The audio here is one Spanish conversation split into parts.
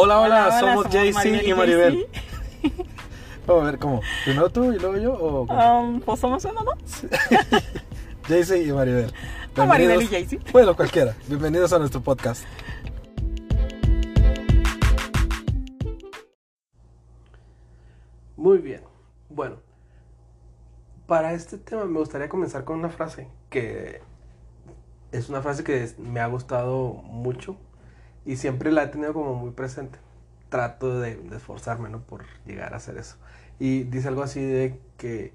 Hola, hola, somos somos Maribel y y Maribel. Vamos a ver cómo. Primero tú y luego yo o cómo? Um, pues somos uno, ¿no? JC y Maribel. O Maribel y JC. Bueno, cualquiera. Bienvenidos a nuestro podcast. Muy bien. Bueno, para este tema me gustaría comenzar con una frase que es una frase que me ha gustado mucho y siempre la he tenido como muy presente. Trato de, de esforzarme, ¿no? Por llegar a hacer eso. Y dice algo así de que,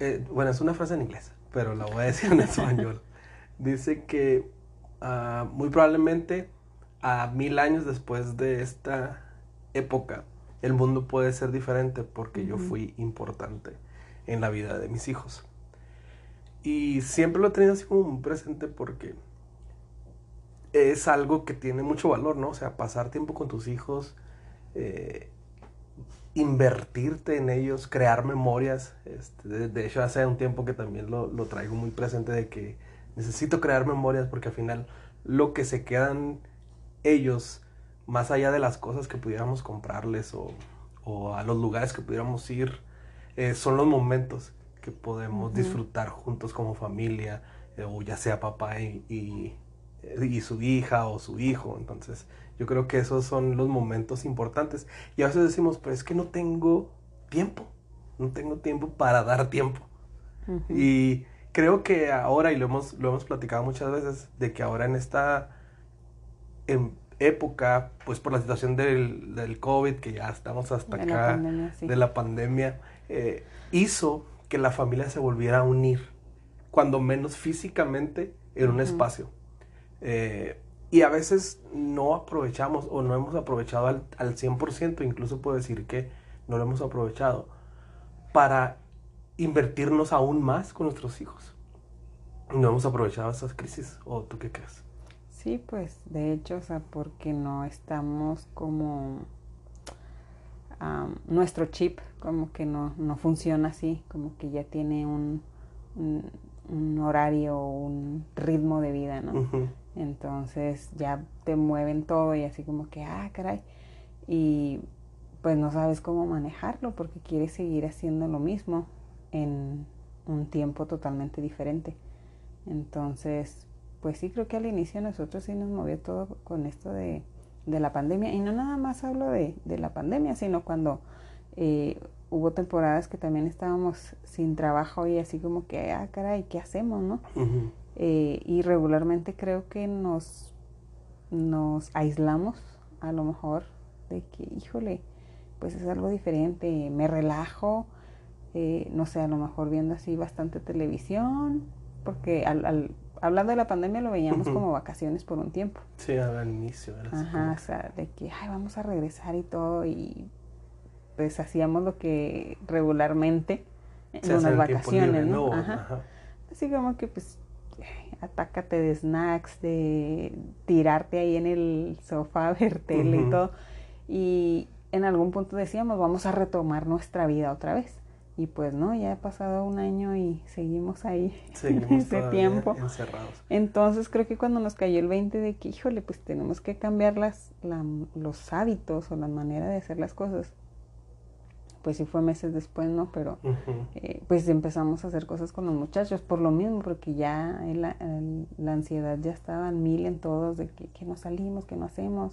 eh, bueno, es una frase en inglés, pero la voy a decir en español. Dice que ah, muy probablemente a mil años después de esta época, el mundo puede ser diferente porque yo fui importante en la vida de mis hijos. Y siempre lo he tenido así como muy presente porque es algo que tiene mucho valor, ¿no? O sea, pasar tiempo con tus hijos, eh, invertirte en ellos, crear memorias. Este, de, de hecho, hace un tiempo que también lo, lo traigo muy presente de que necesito crear memorias porque al final lo que se quedan ellos, más allá de las cosas que pudiéramos comprarles o, o a los lugares que pudiéramos ir, eh, son los momentos que podemos disfrutar juntos como familia, eh, o ya sea papá y, y, y su hija o su hijo. Entonces, yo creo que esos son los momentos importantes. Y a veces decimos, pues es que no tengo tiempo, no tengo tiempo para dar tiempo. Y creo que ahora, y lo hemos, lo hemos platicado muchas veces, de que ahora en esta em, época, pues por la situación del, del COVID, que ya estamos hasta De acá, la pandemia, sí. de la pandemia, eh, hizo que la familia se volviera a unir, cuando menos físicamente, en un espacio. Eh, y a veces no aprovechamos o no hemos aprovechado al, al 100%, incluso puedo decir que no lo hemos aprovechado, para invertirnos aún más con nuestros hijos. No hemos aprovechado esas crisis, ¿o tú qué crees? Sí, pues de hecho, o sea, porque no estamos como am, nuestro chip como que no, no funciona así, como que ya tiene un, un, un horario, un ritmo de vida, ¿no? Entonces ya te mueven todo y así como que, ah, caray. Y pues no sabes cómo manejarlo porque quieres seguir haciendo lo mismo en un tiempo totalmente diferente. Entonces, pues sí creo que al inicio nosotros sí nos movió todo con esto de, de la pandemia. Y no nada más hablo de, de la pandemia, sino cuando eh, hubo temporadas que también estábamos sin trabajo y así como que, ah, caray, ¿qué hacemos, no? Eh, y regularmente creo que nos, nos aislamos a lo mejor de que, híjole, pues es algo diferente, me relajo, eh, no sé, a lo mejor viendo así bastante televisión, porque al, al- hablando de la pandemia lo veíamos como vacaciones por un tiempo. Sí, al inicio. era Ajá, o sea, de que, ay, vamos a regresar y todo, y pues hacíamos lo que regularmente en se unas vacaciones, libre, ¿no? ¿no? Ajá. Ajá. Así como que pues atácate de snacks, de tirarte ahí en el sofá, ver tele y todo. Y en algún punto decíamos, vamos a retomar nuestra vida otra vez. Y pues no, ya ha pasado un año y seguimos ahí Seguimos en ese tiempo. encerrados. Entonces creo que cuando nos cayó el 20 de que, híjole, pues tenemos que cambiar las, la- los hábitos o la manera de hacer las cosas. Pues sí fue meses después, ¿no? Pero eh, pues empezamos a hacer cosas con los muchachos por lo mismo, porque ya el- el- la ansiedad ya estaba en mil en todos de que, que no salimos, que no hacemos,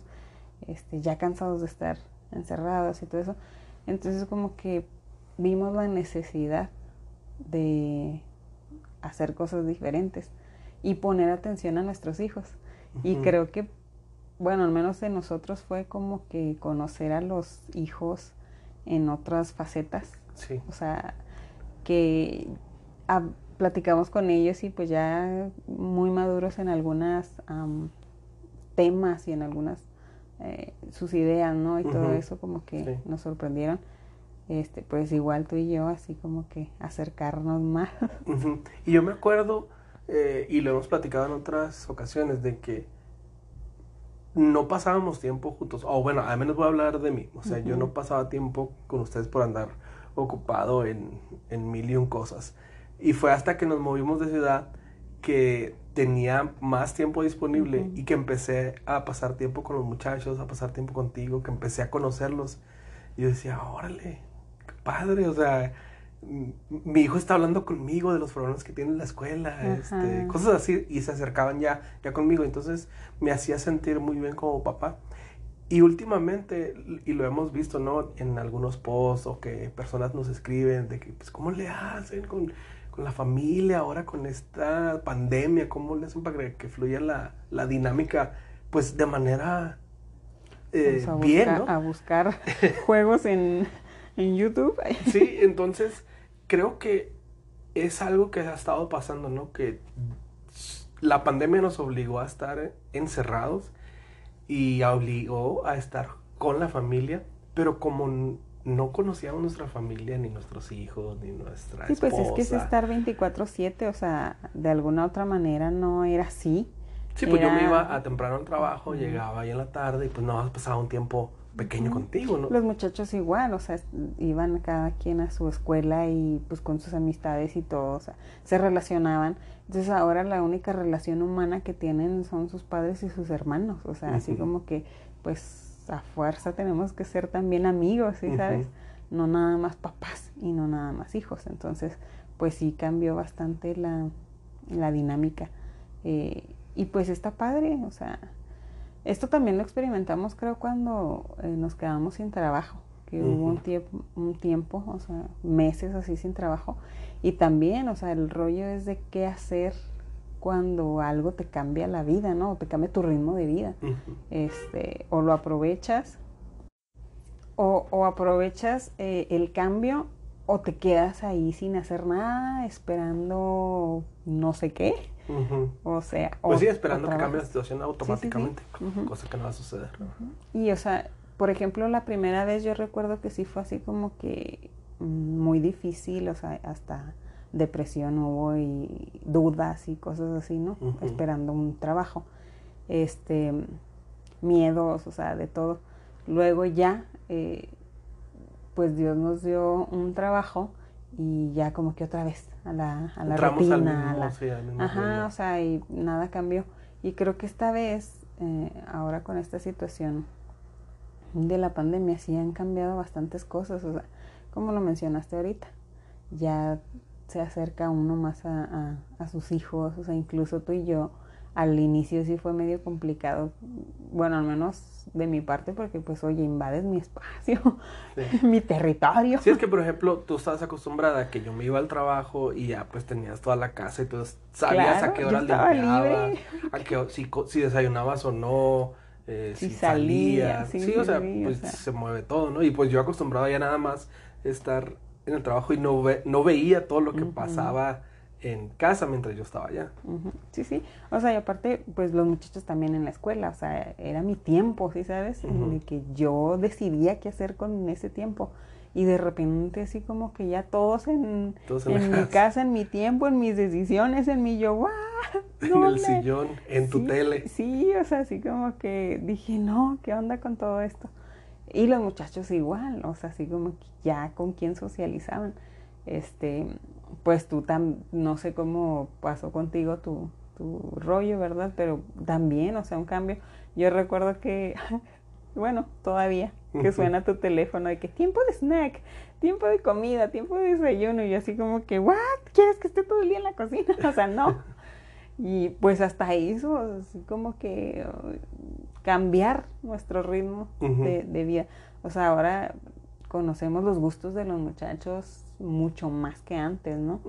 este, ya cansados de estar encerrados y todo eso. Entonces como que vimos la necesidad de hacer cosas diferentes y poner atención a nuestros hijos. Y creo que, bueno, al menos de nosotros fue como que conocer a los hijos en otras facetas Sí. o sea, que platicamos con ellos y pues ya muy maduros en algunas am, temas y en algunas eh, sus ideas, ¿no? Y todo eso como que Sí. nos sorprendieron. Este, pues igual tú y yo, así como que acercarnos más. Y yo me acuerdo, eh, y lo hemos platicado en otras ocasiones, de que no pasábamos tiempo juntos. O bueno, al menos voy a hablar de mí. O sea, yo no pasaba tiempo con ustedes por andar ocupado en, en mil y un cosas. Y fue hasta que nos movimos de ciudad que tenía más tiempo disponible y que empecé a pasar tiempo con los muchachos, a pasar tiempo contigo, que empecé a conocerlos. Y yo decía, órale, qué padre, o sea, mi hijo está hablando conmigo de los problemas que tiene en la escuela, este, cosas así, y se acercaban ya, ya conmigo. Entonces me hacía sentir muy bien como papá. Y últimamente, y lo hemos visto, ¿no? En algunos posts o que personas nos escriben de que, pues, ¿cómo le hacen con, con la familia ahora con esta pandemia? ¿Cómo le hacen para que, que fluya la, la dinámica, pues, de manera eh, a bien, buscar- ¿no? A buscar juegos en, en YouTube. Sí, entonces creo que es algo que ha estado pasando, ¿no? Que la pandemia nos obligó a estar encerrados y obligó a estar con la familia, pero como no conocíamos nuestra familia, ni nuestros hijos, ni nuestra Sí, pues es que es estar 24/7, o sea, de alguna otra manera no era así. Sí, pues yo me iba a temprano al trabajo, llegaba ahí en la tarde y pues no pasaba un tiempo pequeño contigo, ¿no? Los muchachos igual, o sea, iban cada quien a su escuela y pues con sus amistades y todo, o sea, se relacionaban. Entonces ahora la única relación humana que tienen son sus padres y sus hermanos, o sea, así como que pues a fuerza tenemos que ser también amigos, ¿sí sabes? No nada más papás y no nada más hijos. Entonces, pues sí cambió bastante la, la dinámica. Eh, y pues está padre, o sea, esto también lo experimentamos creo cuando eh, nos quedamos sin trabajo, que hubo un tiempo, un tiempo, o sea, meses así sin trabajo. Y también, o sea, el rollo es de qué hacer cuando algo te cambia la vida, ¿no? O te cambia tu ritmo de vida. Este, o lo aprovechas, o, o aprovechas eh, el cambio, o te quedas ahí sin hacer nada, esperando no sé qué. O sea, Pues o- sí, esperando que cambie la situación automáticamente, cosa que no va a suceder. Y, o sea, por ejemplo, la primera vez yo recuerdo que sí fue así como que muy difícil, o sea, hasta depresión hubo y dudas y cosas así, ¿no? Esperando un trabajo. Este, miedos, o sea, de todo. Luego ya, eh, pues Dios nos dio un trabajo y ya como que otra vez a la, a la Entramos al rutina, a la, sí, al mismo Ajá, o sea, y nada cambió. Y creo que esta vez, eh, ahora con esta situación de la pandemia, sí han cambiado bastantes cosas. O sea, como lo mencionaste ahorita, ya se acerca uno más a, a- a sus hijos, o sea, incluso tú y yo, al inicio sí fue medio complicado, bueno, al menos de mi parte, porque pues, oye, invades mi espacio, Sí. mi territorio. Sí, es que por ejemplo, tú estabas acostumbrada a que yo me iba al trabajo y ya pues tenías toda la casa y tú sabías Claro, a qué yo hora estaba limpiabas, a qué, si, si desayunabas o no, eh, Si si, salía, salías. sí, Sí, o sea, o pues sea. se mueve todo, ¿no? Y pues yo acostumbrado ya nada más estar en el trabajo y no, ve- no veía todo lo que pasaba en casa mientras yo estaba allá. Sí, sí. O sea, y aparte, pues los muchachos también en la escuela, o sea, era mi tiempo, ¿sí sabes? Ujú. De que yo decidía qué hacer con ese tiempo. Y de repente así como que ya todos en, Todos en en mi casa. casa, en mi tiempo, en mis decisiones, en mi yo. En ¿Dónde?". el sillón, en tu Sí, tele. Sí, o sea, así como que dije, no, ¿qué onda con todo esto? Y los muchachos igual, o sea, así como que ya con quién socializaban. Este, pues tú tam, no sé cómo pasó contigo tu, tu rollo, ¿verdad? Pero también, o sea, un cambio. Yo recuerdo que, bueno, todavía, que suena tu teléfono de que tiempo de snack, tiempo de comida, tiempo de desayuno, y yo así como que, ¿what? ¿Quieres que esté todo el día en la cocina? O sea, no. Y pues hasta eso, así como que uh, cambiar nuestro ritmo de vida. O sea, ahora conocemos los gustos de los muchachos mucho más que antes, ¿no?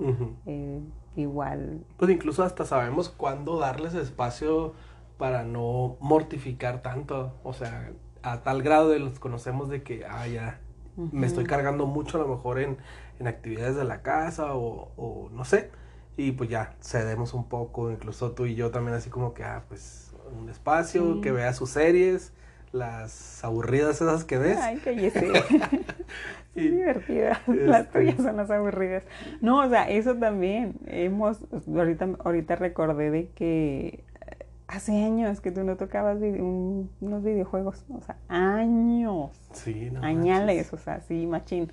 Eh, igual, Pues incluso hasta sabemos cuándo darles espacio para no mortificar tanto. O sea, a tal grado de los conocemos de que, ah, ya, me estoy cargando mucho a lo mejor en, en actividades de la casa o, o no sé. Y pues ya, cedemos un poco, incluso tú y yo también así como que, ah, pues un espacio, Sí. que vea sus series, las aburridas esas que ves. Ay, cállese. Y- Son divertidas. Las este- tuyas son las aburridas. No, o sea, eso también. Hemos, ahorita, ahorita recordé de que hace años que tú no tocabas un- unos videojuegos. O sea, años. Sí, no añales, manches. o sea, sí, machín.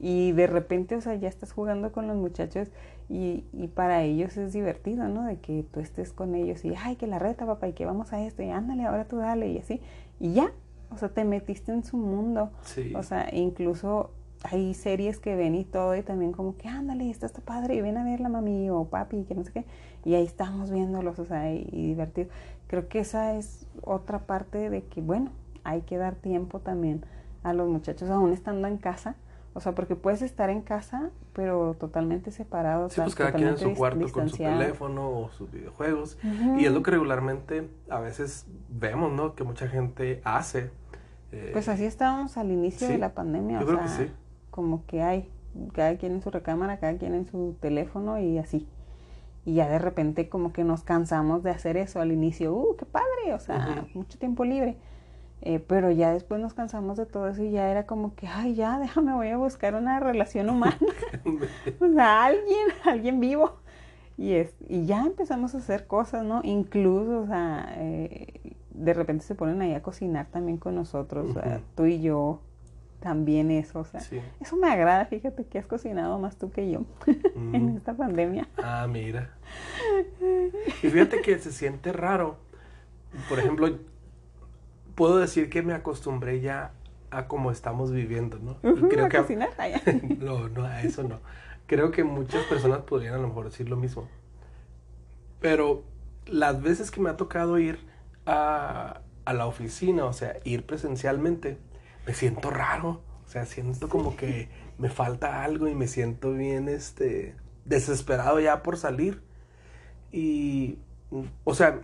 Y de repente, o sea, ya estás jugando con los muchachos Y, y para ellos es divertido, ¿no? De que tú estés con ellos y, ay, que la reta, papá, y que vamos a esto, y ándale, ahora tú dale, y así. Y ya, o sea, te metiste en su mundo. Sí. O sea, incluso hay series que ven y todo, y también como que, ándale, esto está padre, y ven a verla, mami o papi, que no sé qué. Y ahí estamos viéndolos, o sea, y, y divertido. Creo que esa es otra parte de que, bueno, hay que dar tiempo también a los muchachos, aún estando en casa. O sea, porque puedes estar en casa, pero totalmente separado. Sí, pues cada quien en su cuarto con su teléfono o sus videojuegos. Uh -huh. Y es lo que regularmente a veces vemos, ¿no? Que mucha gente hace. Eh, pues así estábamos al inicio sí, de la pandemia. Yo o creo sea, que sí. Como que hay, cada quien en su recámara, cada quien en su teléfono y así. Y ya de repente como que nos cansamos de hacer eso al inicio. ¡Uh, qué padre! O sea, uh -huh. mucho tiempo libre. Eh, pero ya después nos cansamos de todo eso y ya era como que, ay, ya, déjame, voy a buscar una relación humana. o sea, alguien, alguien vivo. Y, es, y ya empezamos a hacer cosas, ¿no? Incluso, o sea, eh, de repente se ponen ahí a cocinar también con nosotros, uh -huh. o sea, tú y yo, también eso, o sea, sí. eso me agrada, fíjate que has cocinado más tú que yo mm. en esta pandemia. Ah, mira. Y fíjate que se siente raro. Por ejemplo, puedo decir que me acostumbré ya a cómo estamos viviendo, ¿no? Uh -huh, creo a que cocinar, no, no, a eso no. Creo que muchas personas podrían a lo mejor decir lo mismo. Pero las veces que me ha tocado ir a, a la oficina, o sea, ir presencialmente, me siento raro. O sea, siento como que me falta algo y me siento bien, este, desesperado ya por salir. Y, o sea,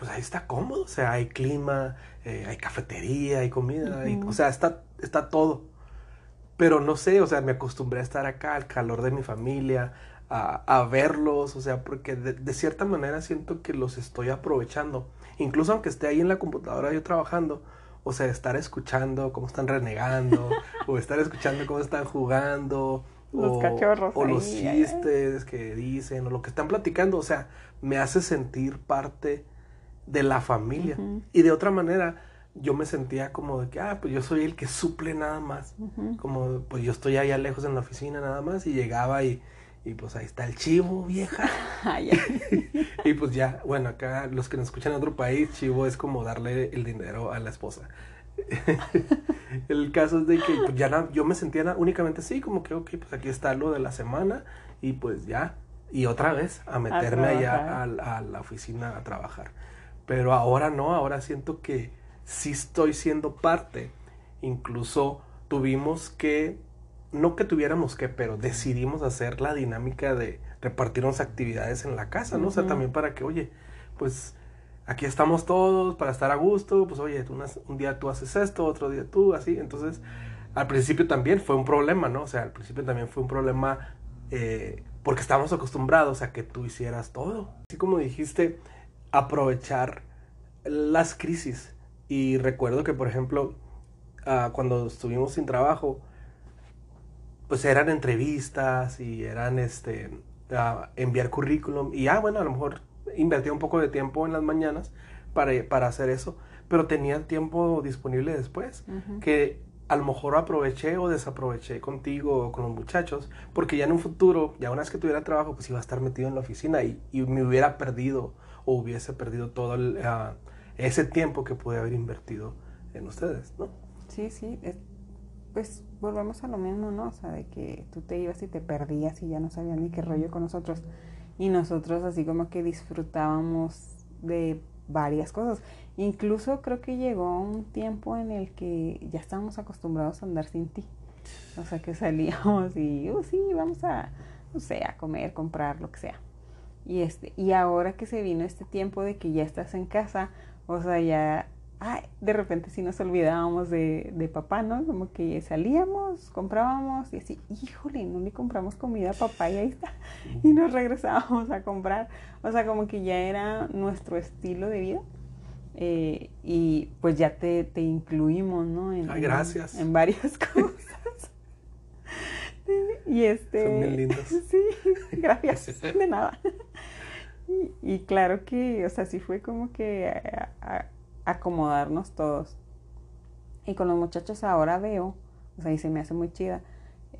pues ahí está cómodo, o sea, hay clima, eh, hay cafetería, hay comida, uh -huh. hay, o sea, está, está todo. Pero no sé, o sea, me acostumbré a estar acá, al calor de mi familia, a, a verlos, o sea, porque de, de, cierta manera siento que los estoy aprovechando. Incluso aunque esté ahí en la computadora yo trabajando, o sea, estar escuchando cómo están renegando, o estar escuchando cómo están jugando, los o, cachorros. O ahí, los chistes que dicen, o lo que están platicando, o sea, me hace sentir parte de la familia. Uh -huh. Y de otra manera, yo me sentía como de que, ah, pues yo soy el que suple nada más. Uh -huh. Como, pues yo estoy allá lejos en la oficina nada más y llegaba y, y pues ahí está el chivo, vieja. y pues ya, bueno, acá los que nos escuchan en otro país, chivo es como darle el dinero a la esposa. el caso es de que pues, ya na, yo me sentía únicamente así, como que, ok, pues aquí está lo de la semana y pues ya. Y otra vez a meterme a allá a, a la oficina a trabajar. Pero ahora no, ahora siento que sí estoy siendo parte. Incluso tuvimos que, no que tuviéramos que, pero decidimos hacer la dinámica de repartirnos actividades en la casa, ¿no? Uh -huh. O sea, también para que, oye, pues aquí estamos todos para estar a gusto, pues oye, tú, un día tú haces esto, otro día tú, así. Entonces, al principio también fue un problema, ¿no? O sea, al principio también fue un problema eh, porque estábamos acostumbrados a que tú hicieras todo. Así como dijiste, aprovechar las crisis. Y recuerdo que, por ejemplo, uh, cuando estuvimos sin trabajo, pues eran entrevistas y eran este uh, enviar currículum. Y ah, bueno, a lo mejor invertía un poco de tiempo en las mañanas para, para hacer eso, pero tenía tiempo disponible después, uh -huh. que a lo mejor aproveché o desaproveché contigo o con los muchachos, porque ya en un futuro, ya una vez que tuviera trabajo, pues iba a estar metido en la oficina y, y me hubiera perdido o hubiese perdido todo el, uh, ese tiempo que pude haber invertido en ustedes, ¿no? Sí, sí, es, pues volvemos a lo mismo, ¿no? O sea, de que tú te ibas y te perdías y ya no sabías ni qué rollo con nosotros. Y nosotros así como que disfrutábamos de varias cosas. Incluso creo que llegó un tiempo en el que ya estábamos acostumbrados a andar sin ti. O sea, que salíamos y, oh, sí, vamos a, no sé, a comer, comprar, lo que sea. Y, este, y ahora que se vino este tiempo de que ya estás en casa, o sea, ya, ay, de repente sí nos olvidábamos de, de papá, ¿no? Como que salíamos, comprábamos y así, híjole, no le compramos comida a papá y ahí está. Y nos regresábamos a comprar. O sea, como que ya era nuestro estilo de vida. Eh, y pues ya te, te incluimos, ¿no? En, Ay, gracias. En, en varias cosas. y este... Son bien lindos. Sí, gracias. de nada. Y, y, claro que, o sea, sí fue como que a, a, acomodarnos todos. Y con los muchachos ahora veo, o sea, y se me hace muy chida,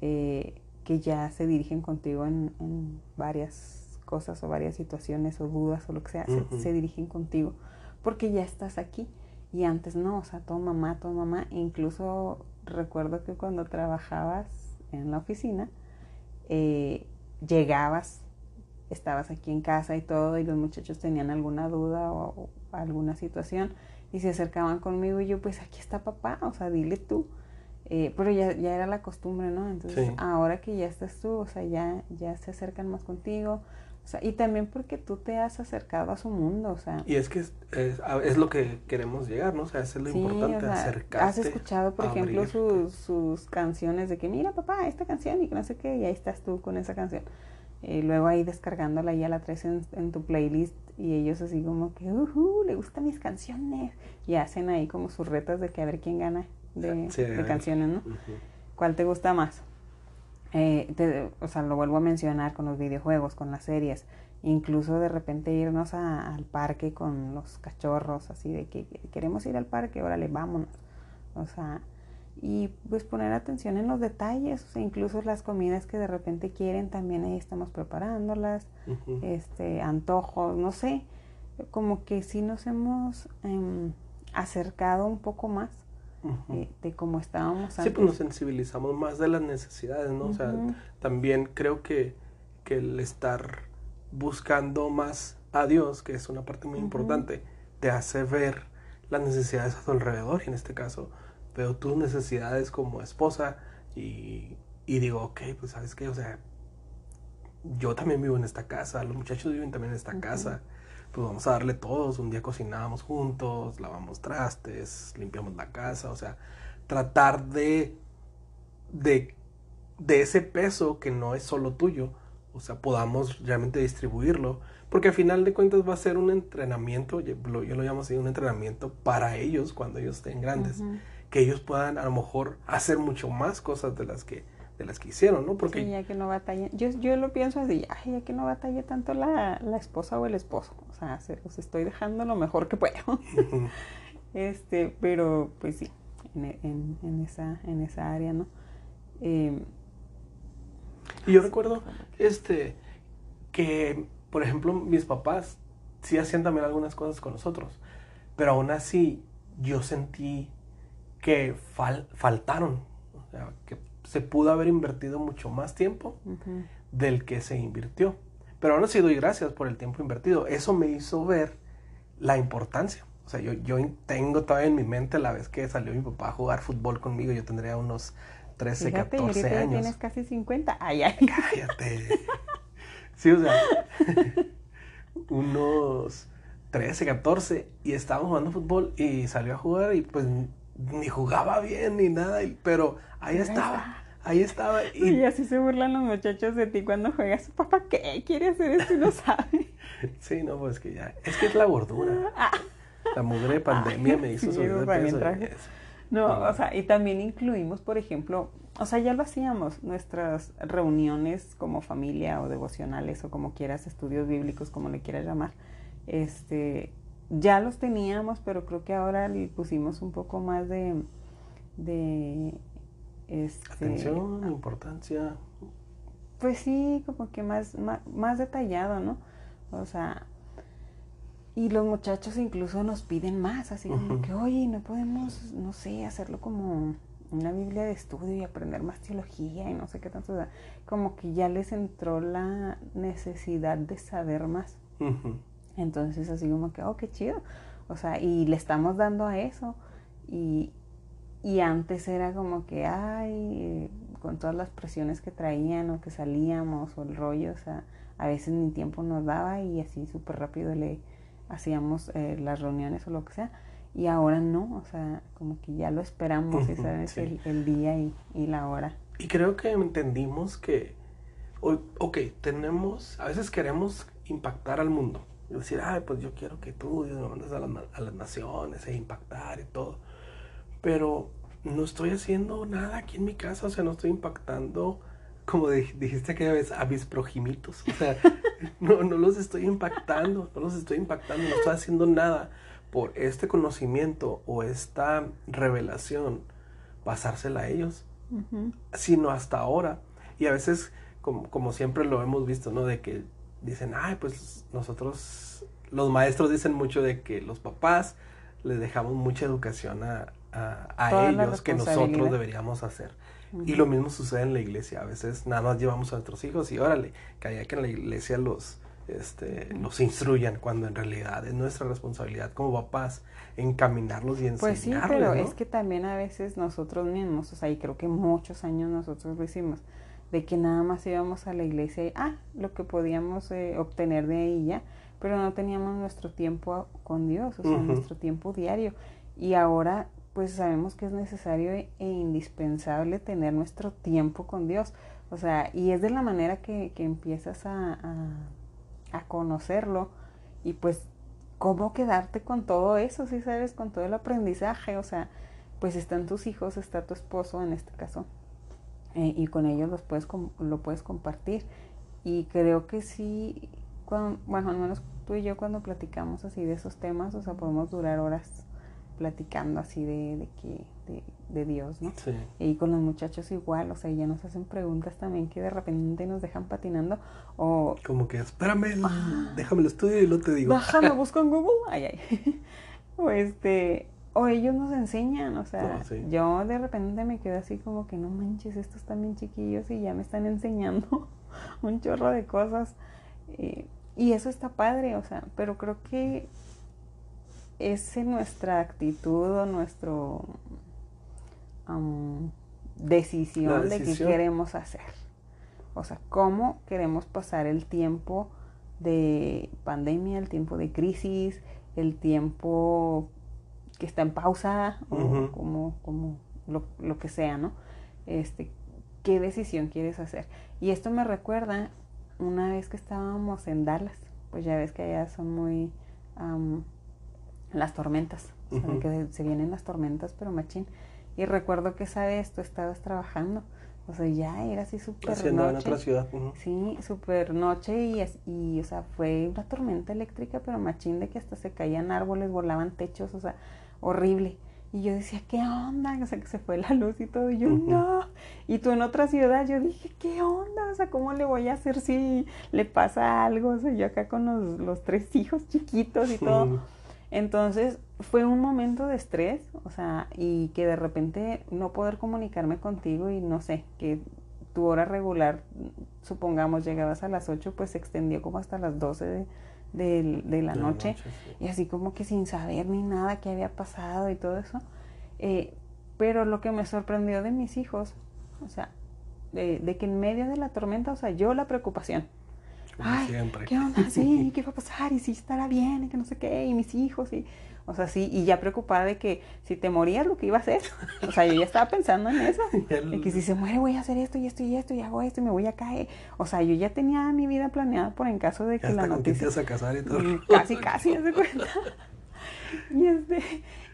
eh, que ya se dirigen contigo en, en varias cosas o varias situaciones o dudas o lo que sea, se- dirigen contigo porque ya estás aquí. Y antes no, o sea, todo mamá, todo mamá. Incluso recuerdo que cuando trabajabas en la oficina, eh, llegabas, estabas aquí en casa y todo, y los muchachos tenían alguna duda o, o alguna situación y se acercaban conmigo y yo, pues aquí está papá, o sea, dile tú. Eh, pero ya, ya era la costumbre, ¿no? Entonces, Sí. ahora que ya estás tú, o sea, ya, ya se acercan más contigo. O sea, y también porque tú te has acercado a su mundo, o sea, Y es que es, es, es lo que queremos llegar, ¿no? O sea, eso es lo Sí, importante, o sea, acercarte. Has escuchado, por ejemplo, sus, sus canciones de que mira papá, esta canción y que no sé qué, y ahí estás tú con esa canción. Y luego ahí descargándola ya la traes en, en tu playlist y ellos así como que, uh, le gustan mis canciones. Y hacen ahí como sus retas de que a ver quién gana de, Sí, de a ver. canciones, ¿no? ¿Cuál te gusta más? Eh, te- o sea, lo vuelvo a mencionar con los videojuegos, con las series, incluso de repente irnos a- al parque con los cachorros, así de que queremos ir al parque, órale, vámonos. O sea, y pues poner atención en los detalles, o sea, incluso las comidas que de repente quieren, también ahí estamos preparándolas, este, antojos, no sé, como que sí nos hemos em, acercado un poco más eh, de cómo estábamos Sí, antes. pues nos sensibilizamos más de las necesidades, ¿no? O sea, también creo que, que el estar buscando más a Dios, que es una parte muy importante, te hace ver las necesidades a tu alrededor. Y en este caso, veo tus necesidades como esposa y, y digo, ok, pues sabes qué, o sea, yo también vivo en esta casa, los muchachos viven también en esta casa. Pues vamos a darle todos. Un día cocinamos juntos, lavamos trastes, limpiamos la casa, o sea, tratar de, de, de ese peso que no es solo tuyo, o sea, podamos realmente distribuirlo, porque al final de cuentas va a ser un entrenamiento, yo lo, yo lo llamo así, un entrenamiento para ellos cuando ellos estén grandes. Que ellos puedan a lo mejor hacer mucho más cosas de las que, de las que hicieron, ¿no? Porque Sí, ya que no batalla. Yo, yo lo pienso así, ay, ya que no batalla tanto la, la esposa o el esposo. O sea, se los estoy dejando lo mejor que puedo. Este, pero pues sí, en, en, en esa, en esa área, ¿no? Eh, Y yo recuerdo, este, que, por ejemplo, mis papás sí hacían también algunas cosas con nosotros, pero aún así yo sentí que fal- faltaron, o sea, que se pudo haber invertido mucho más tiempo del que se invirtió. Pero aún así doy gracias por el tiempo invertido. Eso me hizo ver la importancia. O sea, yo, yo tengo todavía en mi mente la vez que salió mi papá a jugar fútbol conmigo, yo tendría unos 13, Fíjate, y 14 ahorita ya años. tienes casi 50. Ay, ay. Cállate. Sí, o sea, unos 13, 14 y estábamos jugando fútbol y salió a jugar y pues ni jugaba bien ni nada, pero ahí estaba, ahí estaba Y y así se burlan los muchachos de ti cuando juegas. Papá, ¿qué? Quiere hacer esto y no sabe. sí, no, pues que ya, es que es la gordura. La mugre de pandemia me hizo Sí, subir de peso. traje. No, Ah. o sea, y también incluimos, por ejemplo, o sea, ya lo hacíamos, nuestras reuniones como familia o devocionales o como quieras, estudios bíblicos, como le quieras llamar, este, ya los teníamos, pero creo que ahora le pusimos un poco más de, de, este, Atención, importancia. pues sí, como que más, más, más detallado, ¿no? O sea, y los muchachos incluso nos piden más, así como que, oye, no podemos, no sé, hacerlo como una Biblia de estudio y aprender más teología y no sé qué tanto. o sea, como que ya les entró la necesidad de saber más. Ujú. Entonces así como que, oh, qué chido. O sea, y le estamos dando a eso. Y, y antes era como que, ay, con todas las presiones que traían o que salíamos o el rollo, o sea, a veces ni tiempo nos daba y así súper rápido le hacíamos eh, las reuniones o lo que sea. Y ahora no, o sea, como que ya lo esperamos y Ujú, sabes sí. el, el día y, y la hora. Y creo que entendimos que, ok, tenemos, a veces queremos impactar al mundo. Y decir, ay, pues yo quiero que tú Dios, me mandes a, las a las naciones e impactar y todo. Pero no estoy haciendo nada aquí en mi casa, o sea, no estoy impactando, como di- dijiste aquella vez, a mis projimitos. O sea, no, no los estoy impactando, no los estoy impactando, no estoy haciendo nada por este conocimiento o esta revelación, pasársela a ellos sino hasta ahora. Y a veces, como, como siempre lo hemos visto, ¿no? De que dicen, ay, pues nosotros, los maestros dicen mucho de que los papás les dejamos mucha educación a, a, ellos que nosotros deberíamos hacer. Y lo mismo sucede en la iglesia. A veces nada más llevamos a nuestros hijos y órale, que haya que en la iglesia los, este, los instruyan, cuando en realidad es nuestra responsabilidad como papás encaminarlos y enseñarles. Pues sí, pero ¿no? es que también a veces nosotros mismos, o sea, y creo que muchos años nosotros lo hicimos, de que nada más íbamos a la iglesia y, ah, lo que podíamos eh, obtener de ahí ya, pero no teníamos nuestro tiempo con Dios, o sea, nuestro tiempo diario. Y ahora, pues sabemos que es necesario e e indispensable tener nuestro tiempo con Dios. O sea, y es de la manera que, que empiezas a, a, a conocerlo y pues cómo quedarte con todo eso, si sabes, con todo el aprendizaje, o sea, pues están tus hijos, está tu esposo en este caso, eh, y con ellos los puedes com- lo puedes compartir. Y creo que sí, cuando, bueno, al menos tú y yo cuando platicamos así de esos temas, o sea, podemos durar horas platicando así de, de que, de, de Dios, ¿no? Sí. Y con los muchachos igual, o sea, ya nos hacen preguntas también que de repente nos dejan patinando o Como que, espérame, el- Ah. déjame el estudio y lo te digo. Déjame, busco en Google. Ay, ay. O este, o ellos nos enseñan, o sea, No, sí. yo de repente me quedo así como que no manches, estos están bien chiquillos y ya me están enseñando un chorro de cosas. eh, y eso está padre, o sea, pero creo que es en nuestra actitud o nuestro am, decisión, La de qué decisión. queremos hacer. O sea, cómo queremos pasar el tiempo de pandemia, el tiempo de crisis, el tiempo que está en pausa, o como, como lo, lo que sea, ¿no? Este, ¿Qué decisión quieres hacer? Y esto me recuerda una vez que estábamos en Dallas, pues ya ves que allá son muy am, las tormentas, o sea, de Ujú. que se vienen las tormentas, pero machín. Y recuerdo que esa vez tú estabas trabajando, o sea, ya era así súper Haciendo en noche. otra ciudad. Sí, súper noche y, y, o sea, fue una tormenta eléctrica, pero machín de que hasta se caían árboles, volaban techos, o sea, horrible. Y yo decía, ¿qué onda? O sea, que se fue la luz y todo. Y yo, no. Y tú en otra ciudad, yo dije, ¿qué onda? O sea, ¿cómo le voy a hacer si le pasa algo? O sea, yo acá con los, los tres hijos chiquitos y todo. Entonces fue un momento de estrés, o sea, y que de repente no poder comunicarme contigo y no sé, que tu hora regular, supongamos, llegabas a las 8, pues se extendió como hasta las 12 de, de- de la De noche. sí. Y así como que sin saber ni nada qué había pasado y todo eso. Eh, pero lo que me sorprendió de mis hijos, o sea, de, de que en medio de la tormenta, o sea, yo la preocupación. Como Ay, siempre. ¿qué onda? Sí, ¿qué va a pasar? Y si estará bien, y que no sé qué, y mis hijos, y... O sea, sí, y ya preocupada de que si te morías, lo que iba a hacer. O sea, yo ya estaba pensando en eso. De que si se muere, voy a hacer esto y esto y esto, y hago esto y me voy a caer. O sea, yo ya tenía mi vida planeada por en caso de que la hasta te noticia... vas a casar y todo. Mm, Casi, casi, de cuenta. Y, este,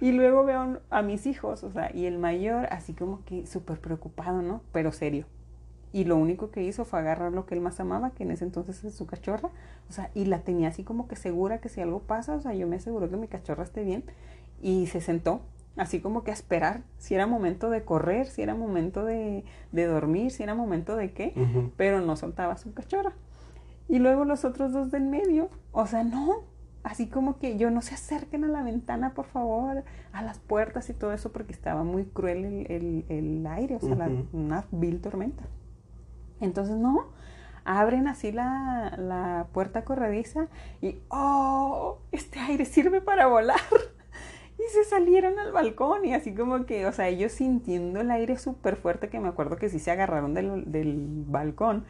y luego veo a mis hijos, o sea, y el mayor así como que súper preocupado, ¿no? Pero serio. Y lo único que hizo fue agarrar lo que él más amaba, que en ese entonces es su cachorra, o sea, y la tenía así como que segura que si algo pasa, o sea, yo me aseguro que mi cachorra esté bien, y se sentó, así como que a esperar si era momento de correr, si era momento de, de dormir, si era momento de qué, pero no soltaba a su cachorra. Y luego los otros dos del medio, o sea, no, así como que yo no se acerquen a la ventana, por favor, a las puertas y todo eso, porque estaba muy cruel el, el- el aire, o sea, la- una vil tormenta. Entonces, no, abren así la, la puerta corrediza y, oh, este aire sirve para volar. Y se salieron al balcón y así como que, o sea, ellos sintiendo el aire súper fuerte, que me acuerdo que sí se agarraron del, del balcón.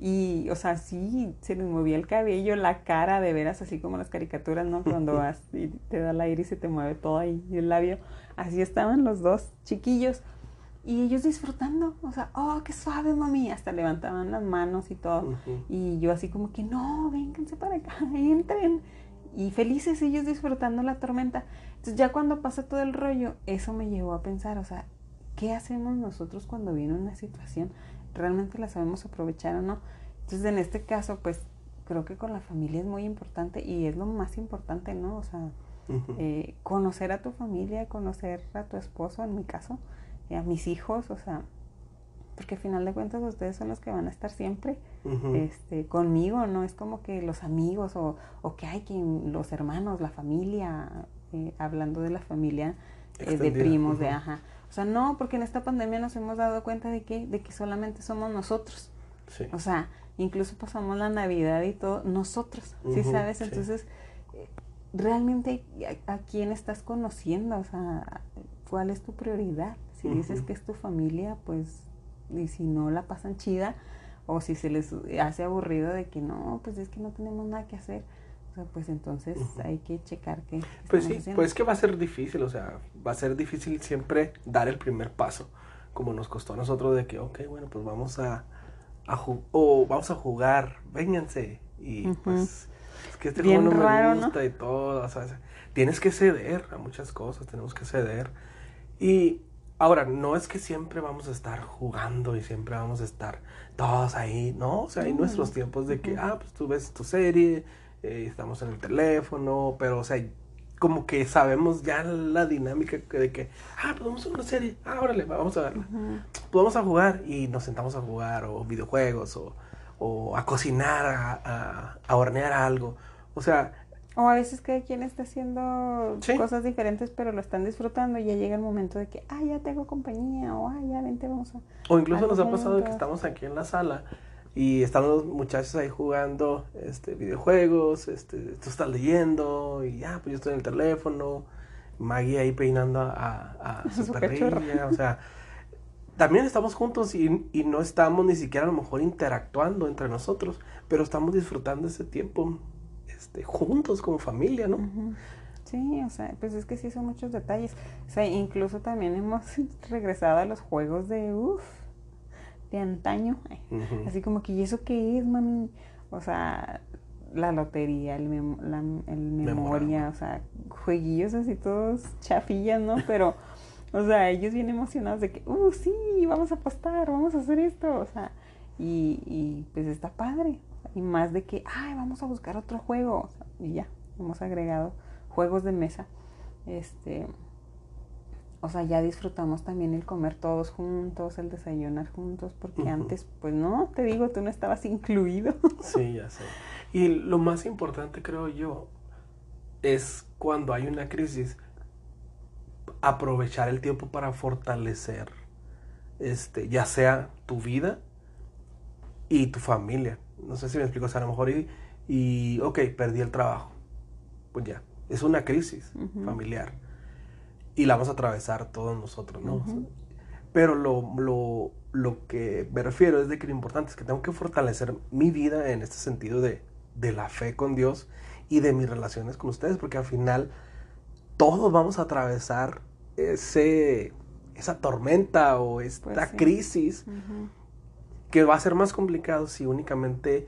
Y, o sea, sí, se les movía el cabello, la cara, de veras, así como las caricaturas, ¿no? Cuando vas y te da el aire y se te mueve todo ahí, el labio. Así estaban los dos chiquillos. Y ellos disfrutando, o sea, oh, qué suave, mami. Hasta levantaban las manos y todo. Ujú. Y yo así como que, no, vénganse para acá, entren. Y felices ellos disfrutando la tormenta. Entonces ya cuando pasa todo el rollo, eso me llevó a pensar, o sea, ¿qué hacemos nosotros cuando viene una situación? ¿Realmente la sabemos aprovechar o no? Entonces en este caso, pues creo que con la familia es muy importante y es lo más importante, ¿no? O sea, Ujú. eh, conocer a tu familia, conocer a tu esposo, en mi caso, a mis hijos, o sea, porque al final de cuentas ustedes son los que van a estar siempre este, conmigo, no es como que los amigos o, o que hay que los hermanos, la familia, eh, hablando de la familia eh, de primos, de ajá. O sea, no, porque en esta pandemia nos hemos dado cuenta de que, de que solamente somos nosotros. Sí. O sea, incluso pasamos la Navidad y todo nosotros, ¿sí Ujú, sabes? sí. Entonces, eh, realmente, ¿a, a quién estás conociendo? O sea, ¿cuál es tu prioridad? Si dices que es tu familia, pues, y si no la pasan chida, o si se les hace aburrido de que no, pues es que no tenemos nada que hacer, o sea, pues entonces Ujú. hay que checar qué, Pues sí, haciendo. pues es que va a ser difícil, o sea, va a ser difícil siempre dar el primer paso, como nos costó a nosotros de que, ok, bueno, pues vamos a, a o vamos a jugar, vénganse, y pues es que este Bien juego no raro, me ¿no? gusta y todo, o sea, tienes que ceder a muchas cosas, tenemos que ceder, y ahora, no es que siempre vamos a estar jugando y siempre vamos a estar todos ahí, ¿no? O sea, hay No. nuestros tiempos de que, ah, pues tú ves tu serie, eh, estamos en el teléfono, pero, o sea, como que sabemos ya la dinámica de que, ah, pues vamos a una serie, ah, órale, vamos a verla. Pues vamos a jugar y nos sentamos a jugar, o videojuegos, o, o a cocinar, a, a, a hornear algo. O sea, O a veces cada quien está haciendo Sí. cosas diferentes, pero lo están disfrutando y ya llega el momento de que, ah, ya tengo compañía, o ah, ya vente, vamos a... O incluso nos ha pasado que estamos aquí en la sala y están los muchachos ahí jugando este, videojuegos, este, tú estás leyendo y ya, pues yo estoy en el teléfono, Maggie ahí peinando a, a, a su, Su perrilla, o sea, también estamos juntos y, y no estamos ni siquiera a lo mejor interactuando entre nosotros, pero estamos disfrutando ese tiempo este, juntos como familia, ¿no? Sí, o sea, pues es que sí son muchos detalles. O sea, incluso también hemos regresado a los juegos de, uff, de antaño. Así como que, ¿y eso qué es, mami? O sea, la lotería, el, mem- la- el memoria, o sea, jueguillos así todos chafillas, ¿no? Pero, o sea, ellos bien emocionados de que, uh, sí, vamos a apostar, vamos a hacer esto, o sea, y, y pues está padre. Y más de que, ay, vamos a buscar otro juego, o sea, y ya, hemos agregado juegos de mesa. Este, o sea, ya disfrutamos también el comer todos juntos, el desayunar juntos, porque antes, pues no, te digo, tú no estabas incluido. Sí, ya sé. Y lo más importante, creo yo, es cuando hay una crisis, aprovechar el tiempo para fortalecer, este, ya sea tu vida y tu familia. No sé si me explico, o sea, a lo mejor y, y ok, perdí el trabajo. Pues ya, es una crisis familiar. Y la vamos a atravesar todos nosotros, ¿no? Pero lo, lo, lo que me refiero es de que lo importante es que tengo que fortalecer mi vida en este sentido de, de la fe con Dios y de mis relaciones con ustedes, porque al final todos vamos a atravesar ese, esa tormenta o esta Pues sí. crisis. Que va a ser más complicado si únicamente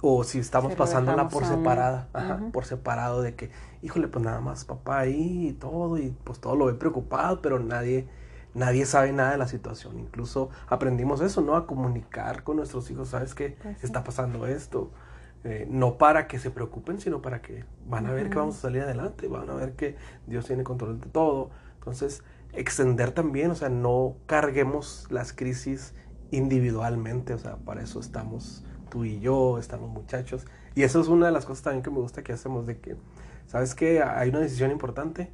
o si estamos Si pasándola por separada, ajá, por separado de que, híjole, pues nada más papá ahí y todo y pues todo lo ve preocupado, pero nadie nadie sabe nada de la situación. Incluso aprendimos eso, ¿no? A comunicar con nuestros hijos, ¿sabes qué? Pues sí. Está pasando esto. Eh, no para que se preocupen, sino para que van a ver que vamos a salir adelante, van a ver que Dios tiene control de todo. Entonces, extender también, o sea, no carguemos las crisis individualmente, o sea, para eso estamos tú y yo, están los muchachos. Y eso es una de las cosas también que me gusta que hacemos, de que, ¿sabes qué? Hay una decisión importante,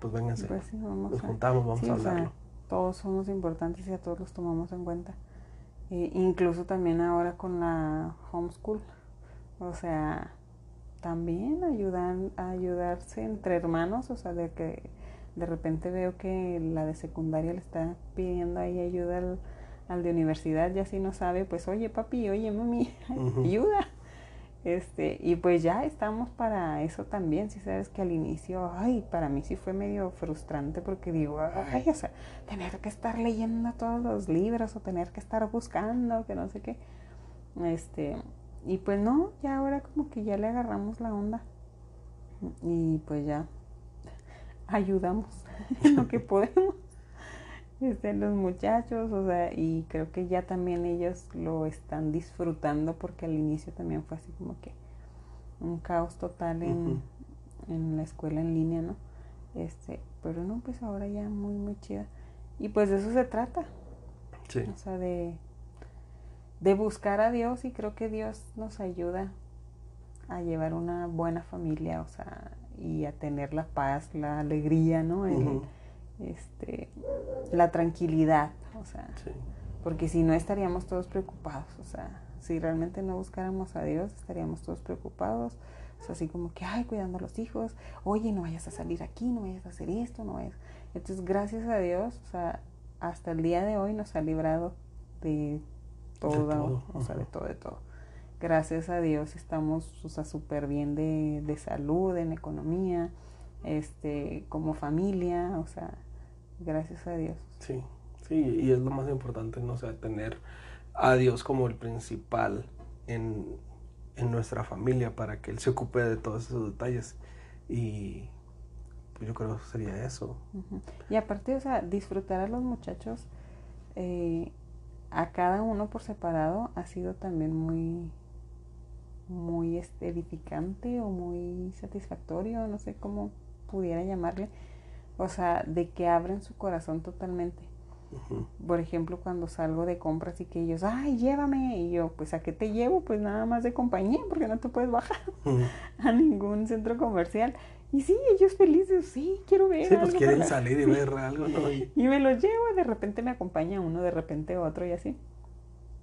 pues vénganse, Pues sí, vamos nos a- juntamos, vamos sí, a o sea, hablarlo. todos somos importantes y a todos los tomamos en cuenta. Eh, incluso también ahora con la homeschool. O sea, también ayudan a ayudarse entre hermanos. O sea, de que de repente veo que la de secundaria le está pidiendo ahí ayuda al, al de universidad y así no sabe, pues oye papi, oye mami, ayuda. Este, y pues ya estamos para eso también, si sabes que al inicio, ay, para mí sí fue medio frustrante porque digo, ay, o sea, tener que estar leyendo todos los libros o tener que estar buscando, que no sé qué. Este, y pues no, ya ahora como que ya le agarramos la onda. Y pues ya ayudamos en lo que podemos. Este, los muchachos, o sea, y creo que ya también ellos lo están disfrutando porque al inicio también fue así como que un caos total en, en la escuela en línea, ¿no? Este, pero no, pues ahora ya muy, muy chida. Y pues de eso se trata. Sí. O sea, de, de buscar a Dios y creo que Dios nos ayuda a llevar una buena familia, o sea, y a tener la paz, la alegría, ¿no? El- Ujú. Este, la tranquilidad, o sea, Sí. porque si no estaríamos todos preocupados, o sea, si realmente no buscáramos a Dios, estaríamos todos preocupados, o sea, así como que, ay, cuidando a los hijos, oye, no vayas a salir aquí, no vayas a hacer esto, no vayas. Entonces, gracias a Dios, o sea, hasta el día de hoy nos ha librado de todo, todo, o sea, de todo, de todo. Gracias a Dios estamos, o sea, súper bien de, de salud, en economía, este, como familia, o sea, gracias a Dios. Sí, sí, y es lo más importante, ¿no? O sea, tener a Dios como el principal en, en nuestra familia para que Él se ocupe de todos esos detalles. Y pues yo creo que sería eso. Y aparte, o sea, disfrutar a los muchachos, eh, a cada uno por separado, ha sido también muy, muy este, edificante o muy satisfactorio, no sé cómo pudiera llamarle. O sea, de que abren su corazón totalmente. Por ejemplo, cuando salgo de compras y que ellos, ay, llévame. Y yo, pues, ¿a qué te llevo? Pues nada más de compañía, porque no te puedes bajar a ningún centro comercial. Y sí, ellos felices, sí, quiero ver. Sí, pues quieren para- salir y ver algo, ¿no? Y- y me los llevo, de repente me acompaña uno, de repente otro y así.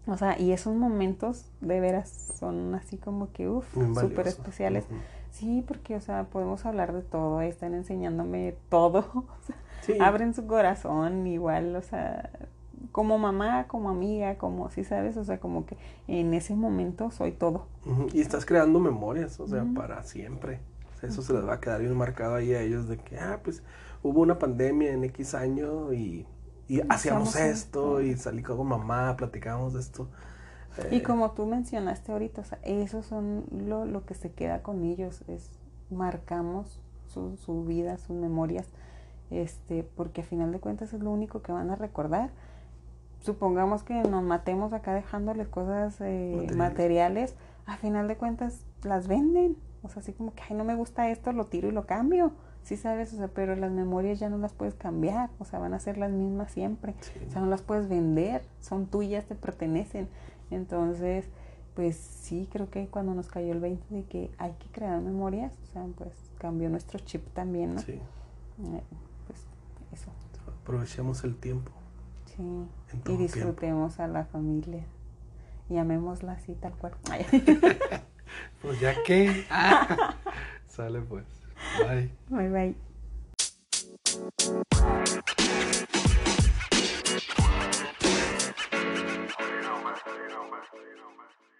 O sea, y esos momentos de veras son así como que, uff, súper especiales. Sí, porque, o sea, podemos hablar de todo, están enseñándome todo. Sí, abren su corazón igual, o sea, como mamá, como amiga, como, sí sabes, o sea, como que en ese momento soy todo. y estás creando memorias, o sea, para siempre. O sea, eso se les va a quedar bien marcado ahí a ellos de que, ah, pues hubo una pandemia en X año y, y hacíamos Hacíamos esto esto. y salí con mamá, platicábamos de esto. Y Eh, como tú mencionaste ahorita, o sea, eso son lo, lo que se queda con ellos, es marcamos su, su vida, sus memorias, este, porque a final de cuentas es lo único que van a recordar. Supongamos que nos matemos acá dejándoles cosas eh, Materiales. materiales. a final de cuentas las venden, o sea, así como que, ay, no me gusta esto, lo tiro y lo cambio, sí sabes, o sea, pero las memorias ya no las puedes cambiar, o sea, van a ser las mismas siempre. sí. O sea, no las puedes vender, son tuyas, te pertenecen. Entonces, pues sí, creo que cuando nos cayó el 20 de que hay que crear memorias, o sea, pues cambió nuestro chip también, ¿no? Sí, Eh, pues eso, aprovechemos el tiempo. sí. Y disfrutemos a la familia. Y amémosla así, tal cual. Pues ya que. Sale pues. Bye. Bye, bye. You know, man.